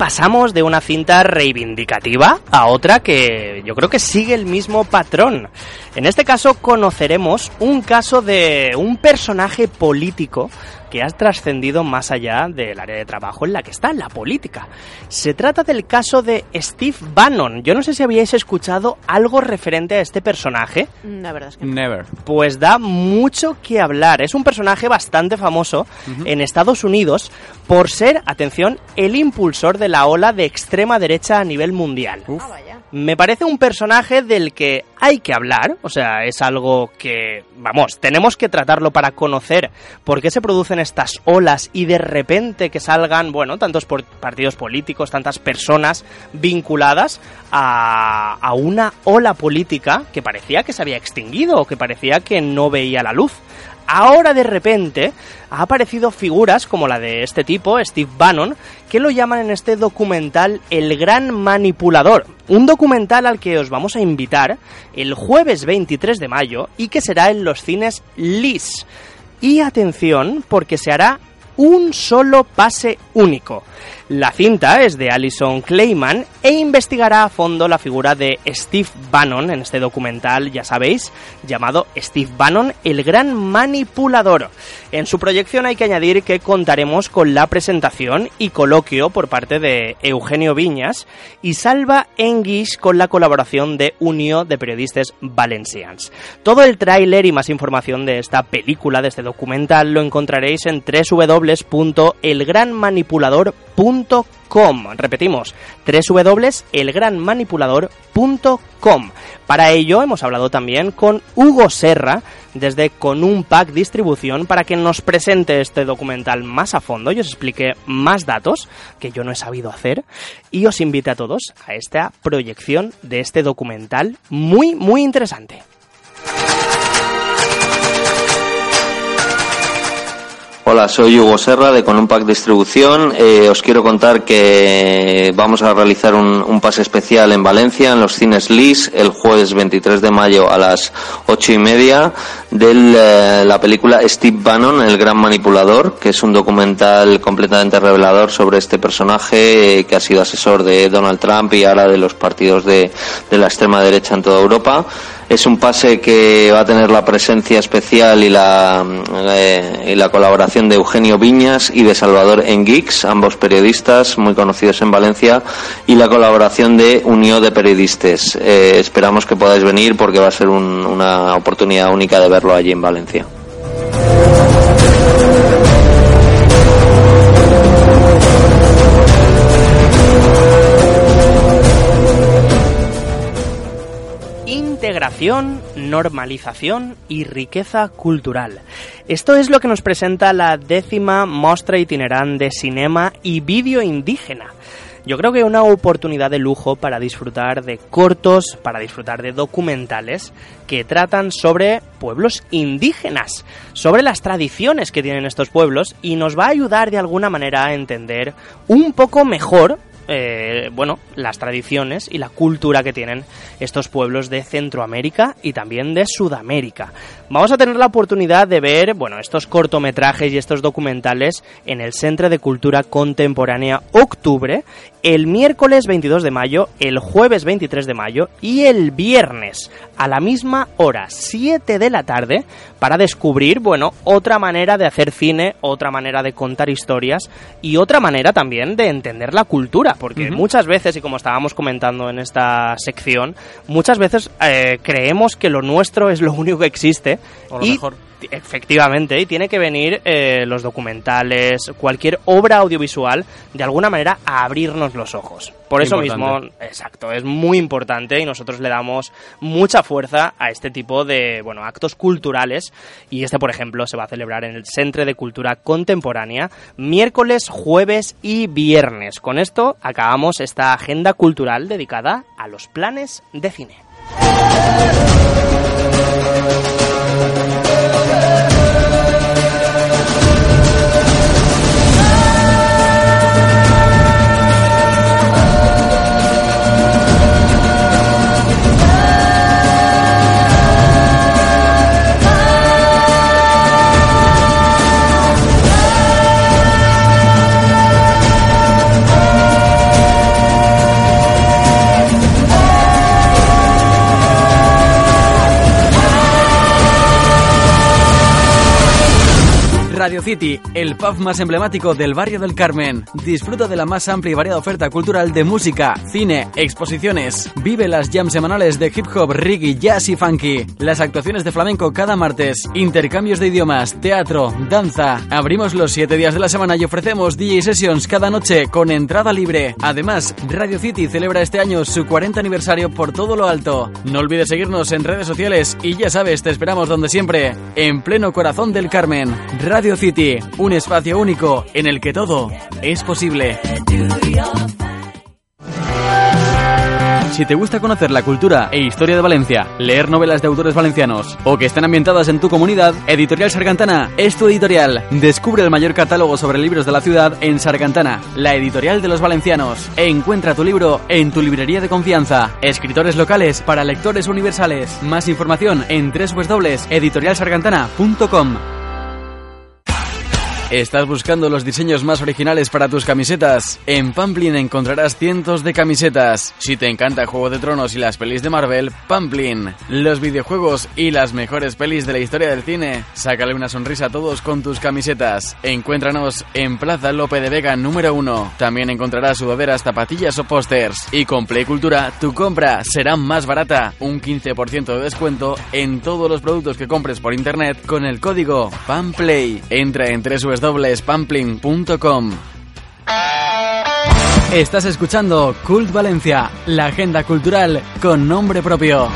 Pasamos de una cinta reivindicativa a otra que yo creo que sigue el mismo patrón. En este caso conoceremos un caso de un personaje político que ha trascendido más allá del área de trabajo en la que está, la política. Se trata del caso de Steve Bannon. Yo no sé si habíais escuchado algo referente a este personaje. La verdad es que no. Never. Pues da mucho que hablar. Es un personaje bastante famoso en Estados Unidos por ser, atención, el impulsor de la ola de extrema derecha a nivel mundial. Ah, vaya. Me parece un personaje del que hay que hablar, o sea, es algo que, vamos, tenemos que tratarlo para conocer por qué se producen estas olas y de repente que salgan, bueno, tantos partidos políticos, tantas personas vinculadas a, a una ola política que parecía que se había extinguido que parecía que no veía la luz. Ahora de repente ha aparecido figuras como la de este tipo, Steve Bannon, que lo llaman en este documental El Gran Manipulador. Un documental al que os vamos a invitar el jueves 23 de mayo y que será en los cines Lis. Y atención, porque se hará un solo pase único. La cinta es de Alison Clayman e investigará a fondo la figura de Steve Bannon en este documental, ya sabéis, llamado Steve Bannon, el gran manipulador. En su proyección hay que añadir que contaremos con la presentación y coloquio por parte de Eugenio Viñas y Salva Enguix con la colaboración de Unio de Periodistas Valencians. Todo el tráiler y más información de esta película, de este documental, lo encontraréis en www.elgranmanipulador.com. Repetimos, www.elgranmanipulador.com. Para ello hemos hablado también con Hugo Serra desde Con un Pack Distribución para que nos presente este documental más a fondo y os explique más datos que yo no he sabido hacer y os invite a todos a esta proyección de este documental muy muy interesante. Hola, soy Hugo Serra de Conumpact Distribución. Eh, os quiero contar que vamos a realizar un, un pase especial en Valencia, en los cines Lis, el jueves 23 de mayo a las ocho y media, de la película Steve Bannon, el gran manipulador, que es un documental completamente revelador sobre este personaje eh, que ha sido asesor de Donald Trump y ahora de los partidos de la extrema derecha en toda Europa. Es un pase que va a tener la presencia especial y la, eh, y la colaboración de Eugenio Viñas y de Salvador Enguix, ambos periodistas muy conocidos en Valencia, y la colaboración de Unión de Periodistas. Eh, esperamos que podáis venir porque va a ser un- una oportunidad única de verlo allí en Valencia. Normalización y riqueza cultural. Esto es lo que nos presenta la décima Mostra Itinerante de Cinema y Vídeo Indígena. Yo creo que una oportunidad de lujo para disfrutar de cortos, para disfrutar de documentales que tratan sobre pueblos indígenas, sobre las tradiciones que tienen estos pueblos y nos va a ayudar de alguna manera a entender un poco mejor eh, bueno, las tradiciones y la cultura que tienen estos pueblos de Centroamérica y también de Sudamérica. Vamos a tener la oportunidad de ver, bueno, estos cortometrajes y estos documentales en el Centro de Cultura Contemporánea Octubre, el miércoles 22 de mayo, el jueves 23 de mayo y el viernes a la misma hora, 7 de la tarde, para descubrir, bueno, otra manera de hacer cine, otra manera de contar historias y otra manera también de entender la cultura, porque muchas veces, y como estábamos comentando en esta sección, muchas veces eh, creemos que lo nuestro es lo único que existe O lo y mejor. Efectivamente, y tiene que venir eh, los documentales, cualquier obra audiovisual, de alguna manera a abrirnos los ojos. Por eso Importante. mismo, exacto, es muy importante y nosotros le damos mucha fuerza a este tipo de bueno actos culturales. Y este, por ejemplo, se va a celebrar en el Centro de Cultura Contemporánea miércoles, jueves y viernes. Con esto acabamos esta agenda cultural dedicada a los planes de cine. Radio City, el pub más emblemático del barrio del Carmen. Disfruta de la más amplia y variada oferta cultural de música, cine, exposiciones. Vive las jams semanales de hip hop, reggae, jazz y funky. Las actuaciones de flamenco cada martes. Intercambios de idiomas, teatro, danza. Abrimos los 7 días de la semana y ofrecemos DJ sessions cada noche con entrada libre. Además, Radio City celebra este año su 40 aniversario por todo lo alto. No olvides seguirnos en redes sociales y ya sabes, te esperamos donde siempre, en pleno corazón del Carmen. Radio City, un espacio único en el que todo es posible. Si te gusta conocer la cultura e historia de Valencia, leer novelas de autores valencianos o que estén ambientadas en tu comunidad, Editorial Sargantana es tu editorial. Descubre el mayor catálogo sobre libros de la ciudad en Sargantana, la editorial de los valencianos. Encuentra tu libro en tu librería de confianza. Escritores locales para lectores universales. Más información en www.editorialsargantana.com. ¿Estás buscando los diseños más originales para tus camisetas? En Pamplin encontrarás cientos de camisetas. Si te encanta Juego de Tronos y las pelis de Marvel, Pamplin. Los videojuegos y las mejores pelis de la historia del cine. Sácale una sonrisa a todos con tus camisetas. Encuéntranos en Plaza Lope de Vega número 1. También encontrarás sudaderas, zapatillas o pósters. Y con Play Cultura, tu compra será más barata. Un 15% de descuento en todos los productos que compres por internet con el código PAMPLAY. Entra en www.pampling.com. Estás escuchando Cult Valencia, la agenda cultural con nombre propio.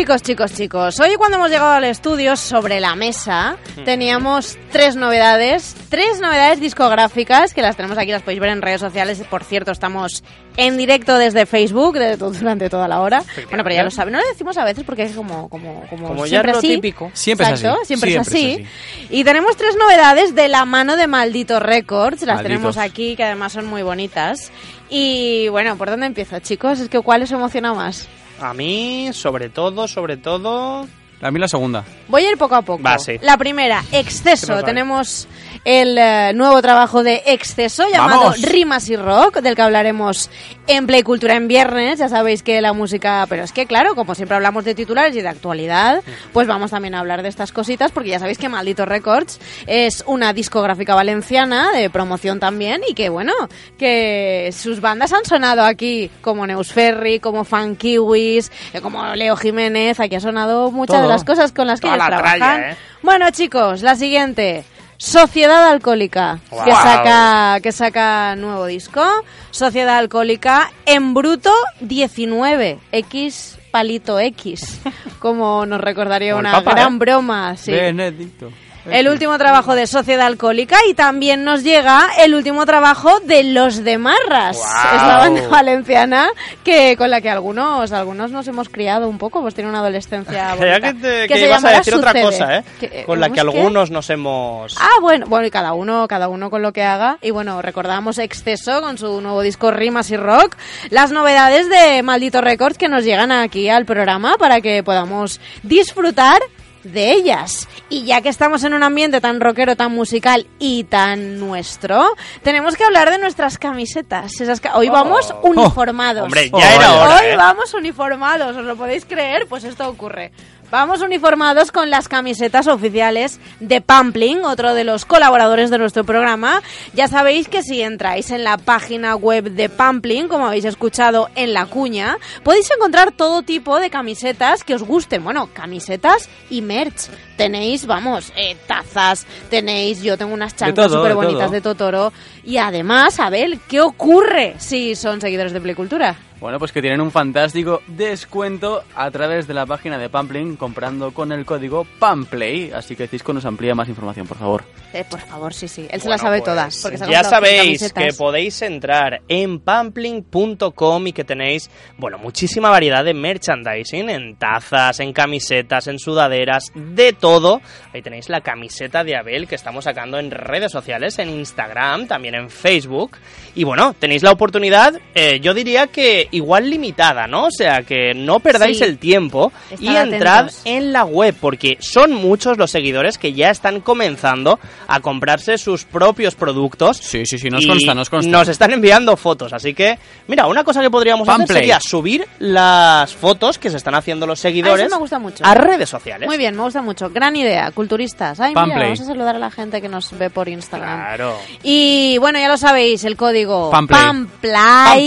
Chicos, chicos, chicos, hoy cuando hemos llegado al estudio sobre la mesa teníamos tres novedades, tres novedades discográficas que las tenemos aquí, las podéis ver en redes sociales. Por cierto, estamos en directo desde Facebook de- durante toda la hora. Bueno, pero ya lo saben, no lo decimos a veces porque es como como como, Como ya siempre es lo típico. Siempre es Exacto, así, siempre, es, así. Y tenemos tres novedades de la mano de Maldito Records, las Malditos. tenemos aquí que además son muy bonitas. Y bueno, ¿por dónde empiezo, chicos? Es que ¿cuál os emociona más? A mí, sobre todo, sobre todo... A mí la segunda. Voy a ir poco a poco. Va, sí. La primera, Exceso. Tenemos el eh, nuevo trabajo de Exceso llamado ¡Vamos! Rimas y Rock, del que hablaremos en Play Cultura en viernes. Ya sabéis que la música, pero es que claro, como siempre hablamos de titulares y de actualidad, pues vamos también a hablar de estas cositas, porque ya sabéis que Maldito Records es una discográfica valenciana de promoción también y que bueno, que sus bandas han sonado aquí, como Neus Ferry, como Fan Kiwis, eh, como Leo Jiménez, aquí ha sonado muchas de las cosas con las que Toda ellos la trabajan. tralla, ¿eh? Bueno, chicos, la siguiente. Sociedad Alcohólica, que saca que saca nuevo disco. Sociedad Alcohólica en bruto 19, X palito X, como nos recordaría Como una Papa, gran ¿eh? broma, sí. Benedicto. El último trabajo de Sociedad Alcohólica y también nos llega el último trabajo de Los de Marras. ¡Guau! Es la banda valenciana que con la que algunos algunos nos hemos criado un poco, pues tiene una adolescencia bonita. que, te, Que que se ibas a decir otra cosa, ¿eh? Que- Con la que ¿cómo es que? algunos nos hemos... Ah, bueno, bueno, y cada uno, cada uno con lo que haga. Y bueno, recordamos Exceso con su nuevo disco Rimas y Rock. Las novedades de Maldito Records que nos llegan aquí al programa para que podamos disfrutar de ellas. Y ya que estamos en un ambiente tan rockero, tan musical y tan nuestro, tenemos que hablar de nuestras camisetas. Esas ca- Hoy vamos uniformados. Oh. Hombre, ya Oh, era hora, Hoy ¿eh? vamos uniformados, ¿os lo podéis creer? Pues esto ocurre. Vamos uniformados con las camisetas oficiales de Pampling, otro de los colaboradores de nuestro programa. Ya sabéis que si entráis en la página web de Pampling, como habéis escuchado en la cuña, podéis encontrar todo tipo de camisetas que os gusten. Bueno, camisetas y merch. tenéis, vamos, eh, tazas, tenéis, yo tengo unas chanclas súper de bonitas de Totoro. Y además, Abel, ¿qué ocurre si son seguidores de Playcultura? Bueno, pues que tienen un fantástico descuento a través de la página de Pampling comprando con el código PAMPLAY. Así que Cisco nos amplía más información, por favor. Eh, por favor, sí, sí. Él se las sabe pues, todas. Porque se ha ya sabéis que podéis entrar en pampling.com y que tenéis, bueno, muchísima variedad de merchandising en tazas, en camisetas, en sudaderas, de todo. Ahí tenéis la camiseta de Abel que estamos sacando en redes sociales, en Instagram, también en Facebook. Y bueno, tenéis la oportunidad, eh, yo diría que igual limitada, ¿no? O sea, que no perdáis Sí. el tiempo y entrad atentos. en la web porque son muchos los seguidores que ya están comenzando a comprarse sus propios productos. Sí, sí, sí, nos y consta, nos consta. Nos están enviando fotos, así que, mira, una cosa que podríamos hacer sería subir las fotos que se están haciendo los Ah, seguidores eso me gusta mucho. a redes sociales. Muy bien, me gusta mucho. Gran idea, culturistas. Ay, mira, vamos a saludar a la gente que nos ve por Instagram. Claro. Y bueno, ya lo sabéis, el código. Pamplay.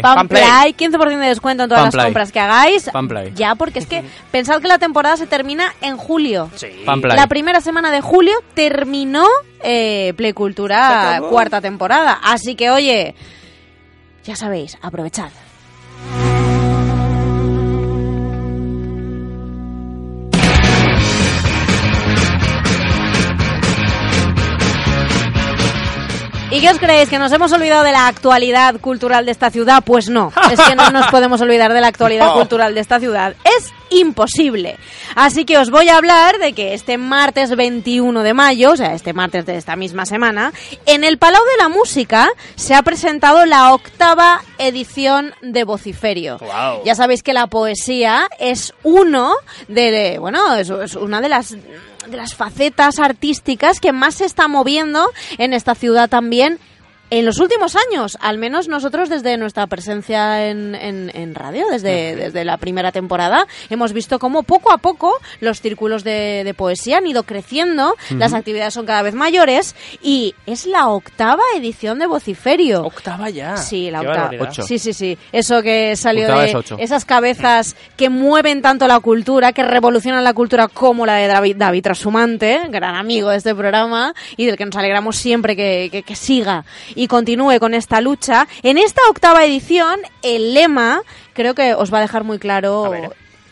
Con A. Fanplay. Pamplay, 15% de descuento en todas Fanplay. las compras que hagáis. Fanplay. Ya, porque es que pensad que la temporada se termina en julio. Sí. La primera semana de julio terminó eh, Playcultura cuarta temporada. Así que, oye, ya sabéis, aprovechad. ¿Y qué os creéis? ¿Que nos hemos olvidado de la actualidad cultural de esta ciudad? Pues no, es que no nos podemos olvidar de la actualidad cultural de esta ciudad. Es imposible. Así que os voy a hablar de que este martes 21 de mayo, o sea, este martes de esta misma semana, en el Palau de la Música se ha presentado la octava edición de Vociferio. Guau. Ya sabéis que la poesía es uno de, bueno, es, es una de las de las facetas artísticas que más se está moviendo en esta ciudad también en los últimos años, al menos nosotros desde nuestra presencia en, en- en radio, desde, desde la primera temporada, hemos visto cómo poco a poco los círculos de, de poesía han ido creciendo, las actividades son cada vez mayores y es la octava edición de Vociferio. Octava ya. Sí, la Qué octava. Ocho. Sí, sí, sí. Eso que salió Octava de es esas cabezas que mueven tanto la cultura, que revolucionan la cultura como la de David, David Trasumante, gran amigo de este programa y del que nos alegramos siempre que, que- que siga y continúe con esta lucha. En esta octava edición, el lema creo que os va a dejar muy claro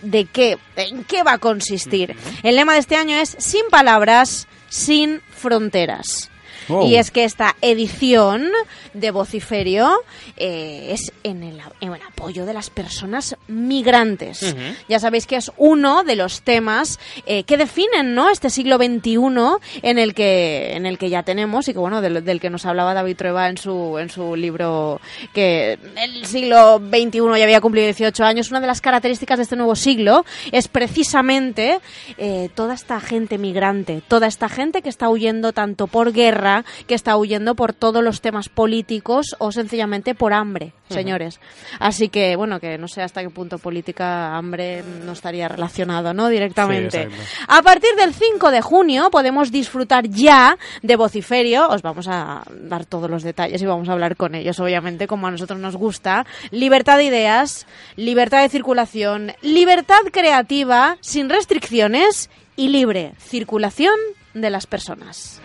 de qué, en qué va a consistir. El lema de este año es sin palabras, sin fronteras. Wow. Y es que esta edición de Vociferio eh, es en el, en el apoyo de las personas migrantes. Ya sabéis que es uno de los temas eh, que definen ¿no? este siglo XXI en el que en el que ya tenemos y que bueno del, del que nos hablaba David Trueba en su en su libro que el siglo XXI ya había cumplido 18 años. Una de las características de este nuevo siglo es precisamente eh, toda esta gente migrante, toda esta gente que está huyendo tanto por guerra, que está huyendo por todos los temas políticos o sencillamente por hambre, señores. Así que, bueno, que no sé hasta qué punto política, hambre no estaría relacionado, ¿no? Directamente. Sí, a partir del 5 de junio podemos disfrutar ya de Vociferio. Os vamos a dar todos los detalles y vamos a hablar con ellos, obviamente, como a nosotros nos gusta. Libertad de ideas, libertad de circulación, libertad creativa, sin restricciones y libre circulación de las personas.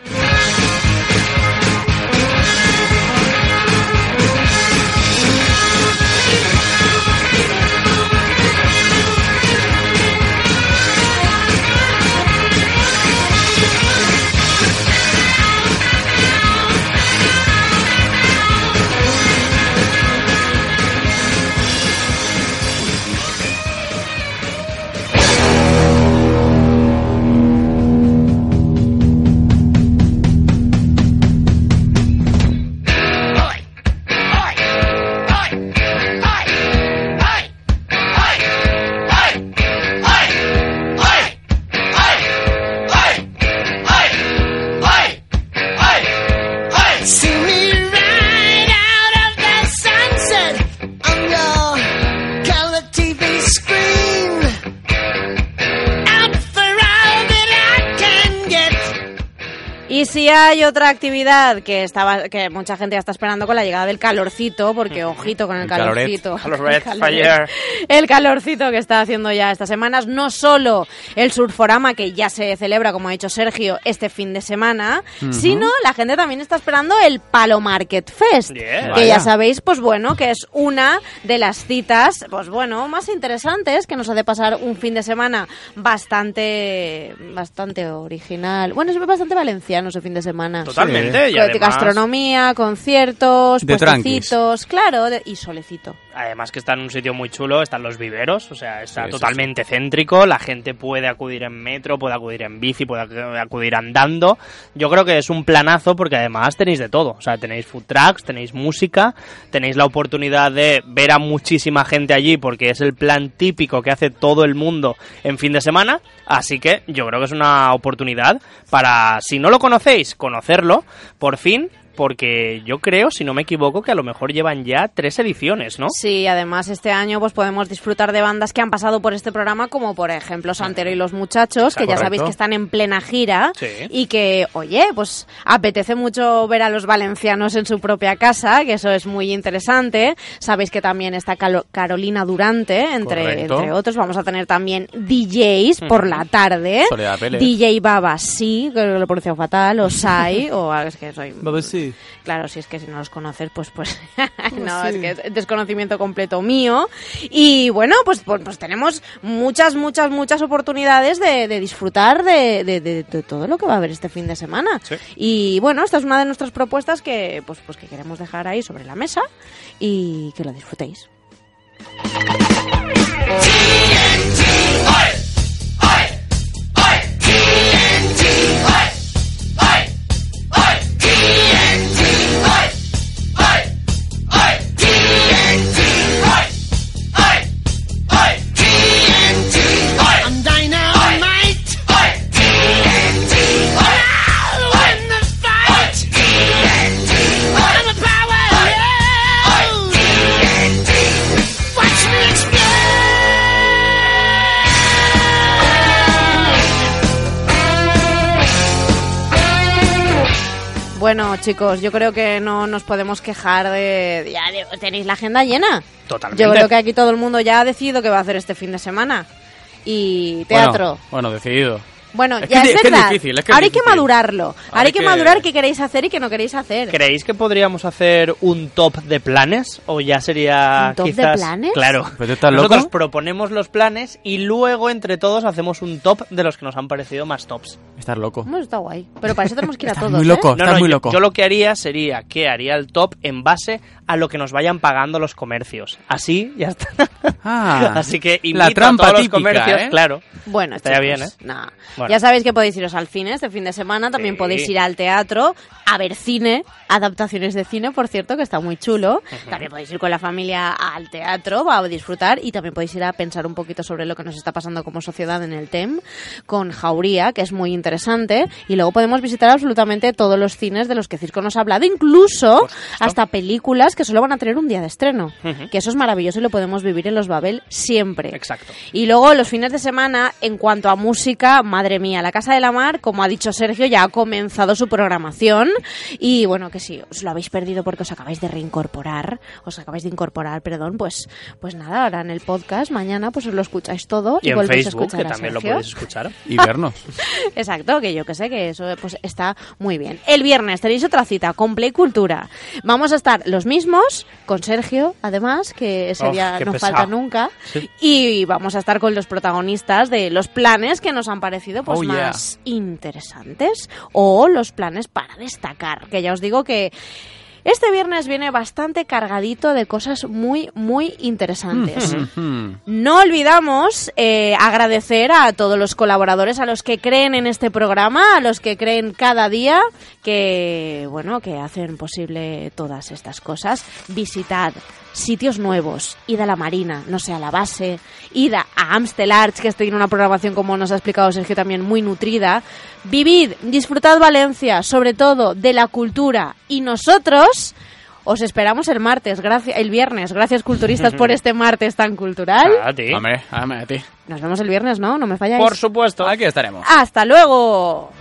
Si hay otra actividad que estaba, que mucha gente ya está esperando con la llegada del calorcito, porque ojito con el, calorcito. Caloret, El fire. El calorcito que está haciendo ya estas semanas, no solo el Surforama que ya se celebra, como ha dicho Sergio, este fin de semana, sino la gente también está esperando el Palo Market Fest, que Vaya. ya sabéis, pues bueno, que es una de las citas, pues bueno, más interesantes que nos hace pasar un fin de semana bastante, bastante original. Bueno, es bastante valenciano ese fin de semana. Totalmente, y Con además- gastronomía, conciertos, De puestecitos, claro, de- y solecito. Además que está en un sitio muy chulo, están los viveros, o sea, está Sí, sí, totalmente céntrico, la gente puede acudir en metro, puede acudir en bici, puede ac- acudir andando. Yo creo que es un planazo porque además tenéis de todo, o sea, tenéis food trucks, tenéis música, tenéis la oportunidad de ver a muchísima gente allí porque es el plan típico que hace todo el mundo en fin de semana, así que yo creo que es una oportunidad para, si no lo conocéis, conocerlo, por fin. Porque yo creo, si no me equivoco, que a lo mejor llevan ya tres ediciones, ¿no? Sí, además este año pues podemos disfrutar de bandas que han pasado por este programa, como por ejemplo Santero y los Muchachos, que ya sabéis que están en plena gira Sí. y que, oye, pues apetece mucho ver a los valencianos en su propia casa, que eso es muy interesante. Sabéis que también está Calo- Carolina Durante, entre, otros. Vamos a tener también DJs por la tarde. DJ Baba sí, que lo he pronunciado fatal, o Sai, o es que soy... Baba sí. Claro, si es que si no los conoces, pues pues no, sí. es que es desconocimiento completo mío. Y bueno, pues, pues, pues tenemos muchas, muchas, muchas oportunidades de, de disfrutar de, de- de- de todo lo que va a haber este fin de semana. Y bueno, esta es una de nuestras propuestas que pues, pues que queremos dejar ahí sobre la mesa y que lo disfrutéis. Bueno, chicos, yo creo que no nos podemos quejar de... Ya de- tenéis la agenda llena. Totalmente. Yo creo que aquí todo el mundo ya ha decidido qué va a hacer este fin de semana. Y teatro. Bueno, bueno, decidido. Bueno, Es ya que es, es que es verdad. difícil, es que es Ahora hay que madurarlo. Ahora hay que, que- madurar qué queréis hacer y qué no queréis hacer. ¿Creéis que podríamos hacer un top de planes? ¿O ya sería ¿Un top de planes? Claro. ¿Pero estás Nosotros loco? proponemos los planes y luego entre todos hacemos un top de los que nos han parecido más tops. Estás loco. Hemos está guay. Pero para eso tenemos que ir a todos. muy ¿eh? loco. estás muy yo- loco. Yo, lo que haría sería que haría el top en base a lo que nos vayan pagando los comercios. Así ya está. Ah, Así que invito la trampa a todos típica, los comercios, ¿eh? claro. Bueno, Estaría chicos, bien, ¿eh? nah. Bueno. Ya sabéis que podéis iros al cine este fin de semana, también Sí. podéis ir al teatro, a ver cine, adaptaciones de cine, por cierto, que está muy chulo. También podéis ir con la familia al teatro, va a disfrutar, y también podéis ir a pensar un poquito sobre lo que nos está pasando como sociedad en el TEM, con Jauría, que es muy interesante, y luego podemos visitar absolutamente todos los cines de los que Circo nos ha hablado, incluso hasta películas que solo van a tener un día de estreno, que eso es maravilloso y lo podemos vivir en los Babel siempre. Exacto. Y luego los fines de semana, en cuanto a música, madre mía, la Casa de la Mar, como ha dicho Sergio, ya ha comenzado su programación. Y bueno, que si os lo habéis perdido porque os acabáis de reincorporar, os acabáis de incorporar, perdón, pues, pues nada, ahora en el podcast, mañana pues os lo escucháis todo y, Y en volvéis a Facebook, escuchar que a también lo podéis escuchar. Y vernos. Exacto, que yo que sé que eso pues está muy bien. El viernes tenéis otra cita con Play Cultura. Vamos a estar los mismos con Sergio, además, que ese Uf, día no pesado. falta nunca. Sí. Y vamos a estar con los protagonistas de los planes que nos han parecido pues Oh, yeah. más interesantes o los planes para destacar. Que ya os digo que este viernes viene bastante cargadito de cosas muy, muy interesantes. No olvidamos eh, agradecer a todos los colaboradores, a los que creen en este programa, a los que creen cada día, que bueno, que hacen posible todas estas cosas. Visitad sitios nuevos, id a la Marina, no sé, a la base, id a Amstel Arts, que tiene una programación, como nos ha explicado Sergio, también muy nutrida. Vivid, disfrutad Valencia, sobre todo de la cultura. Y nosotros os esperamos el martes, gracias, el viernes. Gracias, culturistas, por este martes tan cultural. A ti. Hombre, hombre, a ti. Nos vemos el viernes, ¿no? No me falláis. Por supuesto. Aquí estaremos. Hasta luego.